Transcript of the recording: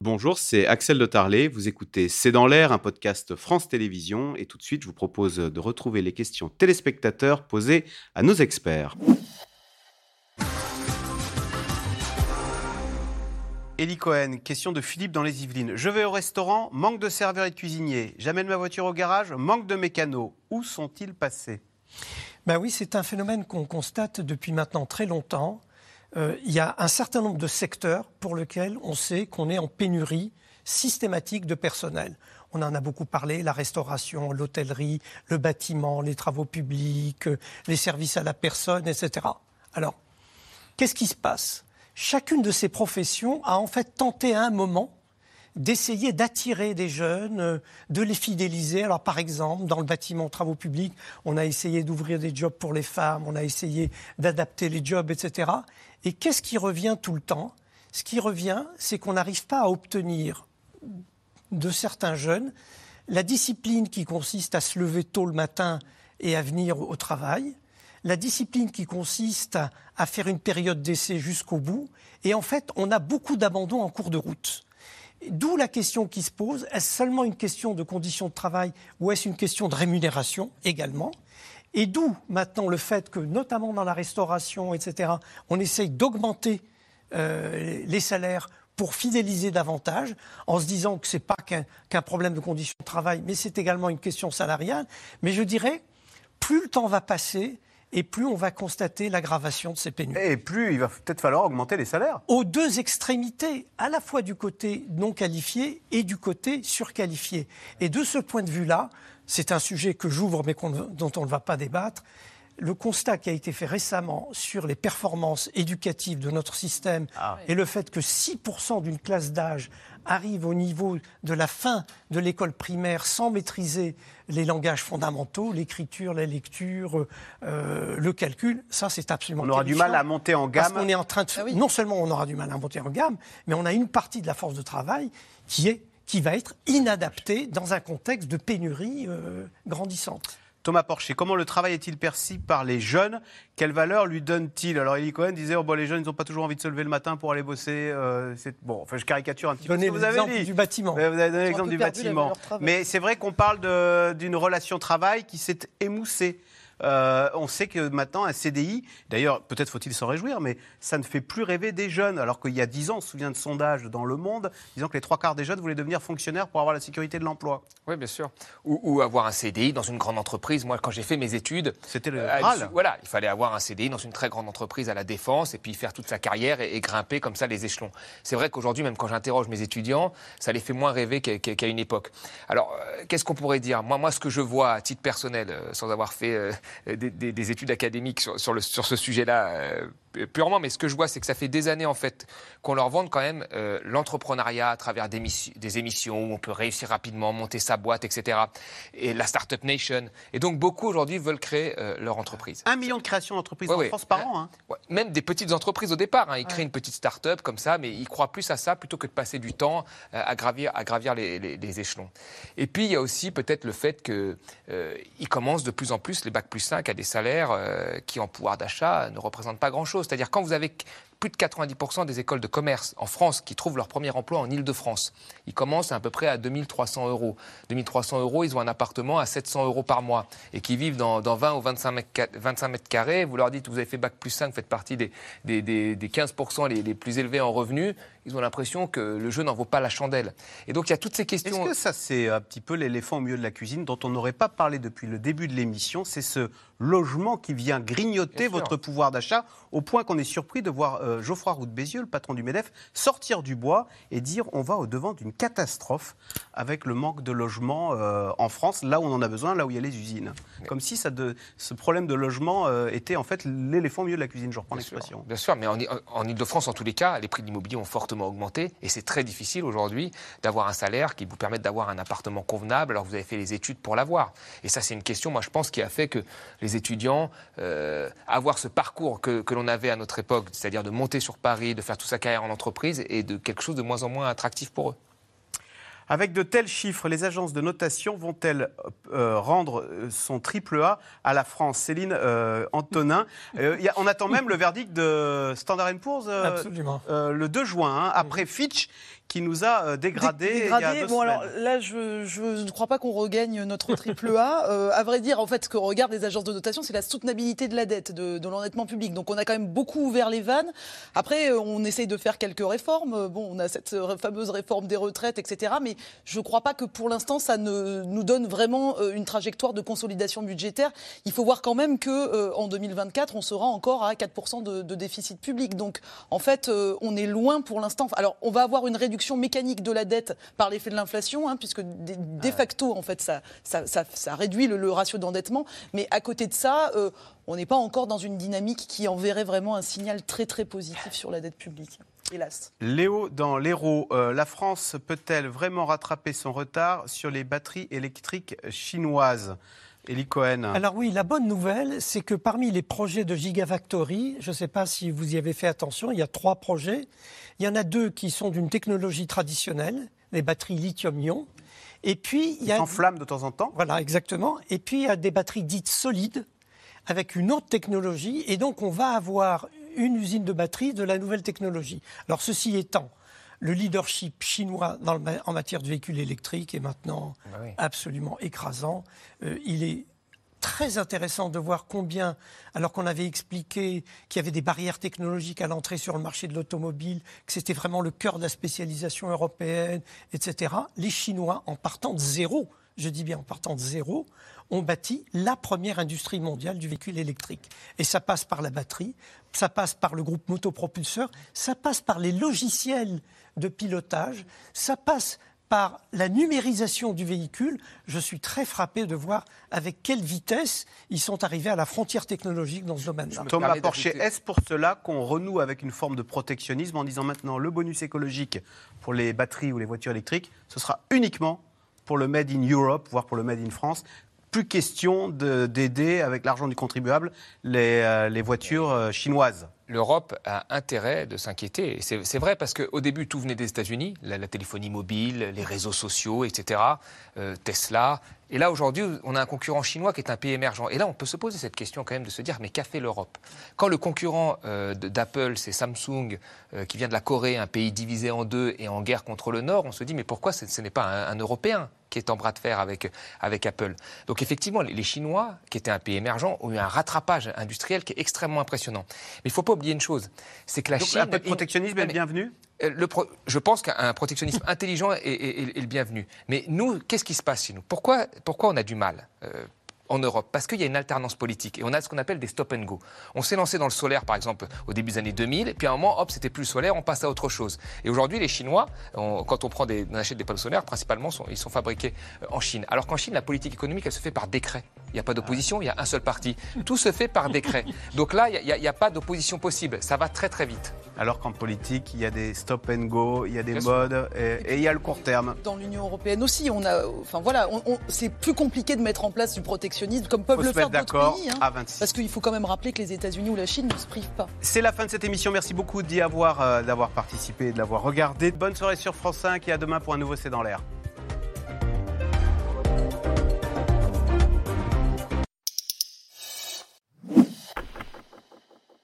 Bonjour, c'est Axel de Tarlet. Vous écoutez C'est dans l'air, un podcast France Télévisions. Et tout de suite, je vous propose de retrouver les questions téléspectateurs posées à nos experts. Elie Cohen, question de Philippe dans les Yvelines. Je vais au restaurant, manque de serveurs et de cuisiniers. J'amène ma voiture au garage, manque de mécanos. Où sont-ils passés? Ben oui, c'est un phénomène qu'on constate depuis maintenant très longtemps. Euh, il y a un certain nombre de secteurs pour lesquels on sait qu'on est en pénurie systématique de personnel. On en a beaucoup parlé, la restauration, l'hôtellerie, le bâtiment, les travaux publics, euh, les services à la personne, etc. Alors, qu'est-ce qui se passe? Chacune de ces professions a en fait tenté à un moment d'essayer d'attirer des jeunes, euh, de les fidéliser. Alors par exemple, dans le bâtiment travaux publics, on a essayé d'ouvrir des jobs pour les femmes, on a essayé d'adapter les jobs, etc. Et qu'est-ce qui revient tout le temps? Ce qui revient, c'est qu'on n'arrive pas à obtenir de certains jeunes la discipline qui consiste à se lever tôt le matin et à venir au travail, la discipline qui consiste à, faire une période d'essai jusqu'au bout, et en fait, on a beaucoup d'abandon en cours de route. D'où la question qui se pose, est-ce seulement une question de conditions de travail ou est-ce une question de rémunération également? Et d'où maintenant le fait que, notamment dans la restauration, etc., on essaye d'augmenter euh, les salaires pour fidéliser davantage, en se disant que ce n'est pas qu'un problème de conditions de travail, mais c'est également une question salariale. Mais je dirais, plus le temps va passer, et plus on va constater l'aggravation de ces pénuries. Et plus il va peut-être falloir augmenter les salaires. Aux deux extrémités, à la fois du côté non qualifié et du côté surqualifié. Et de ce point de vue-là, c'est un sujet que j'ouvre mais dont on ne va pas débattre. Le constat qui a été fait récemment sur les performances éducatives de notre système ah. et le fait que 6% d'une classe d'âge arrive au niveau de la fin de l'école primaire sans maîtriser les langages fondamentaux, l'écriture, la lecture, euh, le calcul, ça c'est absolument. On aura du mal à monter en gamme. Parce est en train de. Ah non seulement on aura du mal à monter en gamme, mais on a une partie de la force de travail qui est qui va être inadaptée dans un contexte de pénurie euh, grandissante. Thomas Porcher, comment le travail est-il perçu par les jeunes? Quelle valeur lui donne-t-il? Alors, Elie Cohen disait oh, bon, les jeunes, ils n'ont pas toujours envie de se lever le matin pour aller bosser. Euh, bon, enfin, je caricature un petit peu ce que vous avez dit. du bâtiment. vous avez donné l'exemple du bâtiment. Mais c'est vrai qu'on parle d'une relation travail qui s'est émoussée. Euh, on sait que maintenant, un CDI, d'ailleurs, peut-être faut-il s'en réjouir, mais ça ne fait plus rêver des jeunes. Alors qu'il y a dix ans, on se souvient de sondages dans Le Monde disant que les trois quarts des jeunes voulaient devenir fonctionnaires pour avoir la sécurité de l'emploi. Oui, bien sûr. Ou, avoir un CDI dans une grande entreprise. Moi, quand j'ai fait mes études. C'était le euh, Voilà, il fallait avoir un CDI dans une très grande entreprise à la défense et puis faire toute sa carrière et, grimper comme ça les échelons. C'est vrai qu'aujourd'hui, même quand j'interroge mes étudiants, ça les fait moins rêver qu'à une époque. Alors, euh, qu'est-ce qu'on pourrait dire? Moi, moi, ce que je vois à titre personnel, sans avoir fait des des, études académiques sur, sur ce sujet-là euh, purement, mais ce que je vois, c'est que ça fait des années en fait qu'on leur vende quand même euh, l'entrepreneuriat à travers des, des, émissions où on peut réussir rapidement, monter sa boîte, etc. Et la Startup Nation. Et donc beaucoup aujourd'hui veulent créer euh, leur entreprise. Un million de créations d'entreprises en France par an. Hein. Même des petites entreprises au départ. Hein. Ils créent une petite start-up comme ça, mais ils croient plus à ça plutôt que de passer du temps à gravir, à gravir les, les, échelons. Et puis il y a aussi peut-être le fait qu'ils commencent de plus en plus les bacs plus 5 à des salaires qui en pouvoir d'achat ne représentent pas grand-chose. C'est-à-dire quand vous avez plus de 90% des écoles de commerce en France qui trouvent leur premier emploi en Ile-de-France. Ils commencent à peu près à 2300 euros. 2300 euros, ils ont un appartement à 700 euros par mois et qui vivent dans, 20 ou 25 mètres, carrés. Vous leur dites, vous avez fait bac plus 5, vous faites partie des, 15% les, les, plus élevés en revenus. Ils ont l'impression que le jeu n'en vaut pas la chandelle. Et donc il y a toutes ces questions. Est-ce que ça, c'est un petit peu l'éléphant au milieu de la cuisine dont on n'aurait pas parlé depuis le début de l'émission? C'est ce logement qui vient grignoter votre pouvoir d'achat au point qu'on est surpris de voir euh, Geoffroy Roux de Bézieux, le patron du MEDEF, sortir du bois et dire on va au-devant d'une catastrophe avec le manque de logement euh, en France, là où on en a besoin, là où il y a les usines. Comme si ça de, ce problème de logement euh, était en fait l'éléphant au milieu de la cuisine, je reprends l'expression. Bien sûr, mais en, en Ile-de-France, en tous les cas, les prix de l'immobilier ont fortement augmenté et c'est très difficile aujourd'hui d'avoir un salaire qui vous permette d'avoir un appartement convenable alors que vous avez fait les études pour l'avoir. Et ça, c'est une question, moi, je pense, qui a fait que les étudiants, euh, avoir ce parcours que, que l'on avait à notre époque, c'est-à-dire de monter sur Paris, de faire toute sa carrière en entreprise, et de quelque chose de moins en moins attractif pour eux. Avec de tels chiffres, les agences de notation vont-elles euh, rendre son triple A à la France? Céline Antonin, on attend même le verdict de Standard Poor's le 2 juin, hein, après Fitch qui nous a euh, dégradé. bon, alors là, je, ne crois pas qu'on regagne notre triple A. Euh, à vrai dire, en fait, ce que regardent les agences de notation, c'est la soutenabilité de la dette, de, de l'endettement public. Donc, on a quand même beaucoup ouvert les vannes. Après, euh, on essaye de faire quelques réformes. Bon, on a cette fameuse réforme des retraites, etc. Mais je ne crois pas que pour l'instant, ça ne, nous donne vraiment une trajectoire de consolidation budgétaire. Il faut voir quand même que en 2024, on sera encore à 4% de, de, déficit public. Donc, en fait, on est loin pour l'instant. Alors, on va avoir une réduction mécanique de la dette par l'effet de l'inflation, hein, puisque de, facto, en fait, ça, ça, réduit le, ratio d'endettement. Mais à côté de ça, euh, on n'est pas encore dans une dynamique qui enverrait vraiment un signal très très positif sur la dette publique. Hélas. Léo, dans l'Hérault, euh, la France peut-elle vraiment rattraper son retard sur les batteries électriques chinoises? Eli Cohen. Alors oui, la bonne nouvelle, c'est que parmi les projets de Gigafactory, je ne sais pas si vous y avez fait attention, il y a trois projets. Il y en a deux qui sont d'une technologie traditionnelle, les batteries lithium-ion. Et puis il y a s'enflamment de temps en temps. Voilà, exactement. Et puis il y a des batteries dites solides avec une autre technologie. Et donc on va avoir une usine de batteries de la nouvelle technologie. Alors ceci étant, le leadership chinois en matière de véhicules électriques est maintenant bah absolument écrasant. Euh, il est très intéressant de voir combien, alors qu'on avait expliqué qu'il y avait des barrières technologiques à l'entrée sur le marché de l'automobile, que c'était vraiment le cœur de la spécialisation européenne, etc., les Chinois, en partant de zéro, je dis bien en partant de zéro, ont bâti la première industrie mondiale du véhicule électrique. Et ça passe par la batterie, ça passe par le groupe motopropulseur, ça passe par les logiciels de pilotage, ça passe par la numérisation du véhicule, je suis très frappé de voir avec quelle vitesse ils sont arrivés à la frontière technologique dans ce domaine-là. Thomas Porcher, est-ce pour cela qu'on renoue avec une forme de protectionnisme en disant maintenant le bonus écologique pour les batteries ou les voitures électriques, ce sera uniquement pour le Made in Europe, voire pour le Made in France plus question d'aider avec l'argent du contribuable les, euh, voitures euh, chinoises l'Europe a intérêt de s'inquiéter. C'est vrai parce qu'au début, tout venait des États-Unis, la, téléphonie mobile, les réseaux sociaux, etc., euh, Tesla. Et là, aujourd'hui, on a un concurrent chinois qui est un pays émergent. Et là, on peut se poser cette question quand même de se dire, mais qu'a fait l'Europe? Quand le concurrent euh, d'Apple, c'est Samsung, euh, qui vient de la Corée, un pays divisé en deux et en guerre contre le Nord, on se dit, mais pourquoi ce n'est pas un, Européen qui est en bras de fer avec, avec Apple? Donc effectivement, les Chinois, qui étaient un pays émergent, ont eu un rattrapage industriel qui est extrêmement impressionnant. Mais il ne faut pas oublier une chose, c'est que la Chine... Un peu de protectionnisme est, bienvenu? Euh, je pense qu'un protectionnisme intelligent est, le bienvenu. Mais nous, qu'est-ce qui se passe chez nous? Pourquoi, pourquoi on a du mal? Euh, en Europe Parce qu'il y a une alternance politique et on a ce qu'on appelle des stop and go. On s'est lancé dans le solaire, par exemple, au début des années 2000, et puis à un moment, hop, c'était plus le solaire, on passe à autre chose. Et aujourd'hui, les Chinois, quand on, prend des, on achète des panneaux solaires, principalement, ils sont fabriqués euh, en Chine. Alors qu'en Chine, la politique économique, elle se fait par décret. Il n'y a pas d'opposition, il y a un seul parti. Tout se fait par décret. Donc là, il n'y a, pas d'opposition possible. Ça va très très vite. Alors qu'en politique, il y a des stop and go, il y a des modes et, il y a le court terme. Dans l'Union européenne aussi, on a, enfin voilà, c'est plus compliqué de mettre en place du comme peuvent le faire d'autres pays. Hein. parce qu'il faut quand même rappeler que les États-Unis ou la Chine ne se privent pas. C'est la fin de cette émission. Merci beaucoup d'y avoir, euh, d'avoir participé et de l'avoir regardé. Bonne soirée sur France 5 et à demain pour un nouveau C'est dans l'air.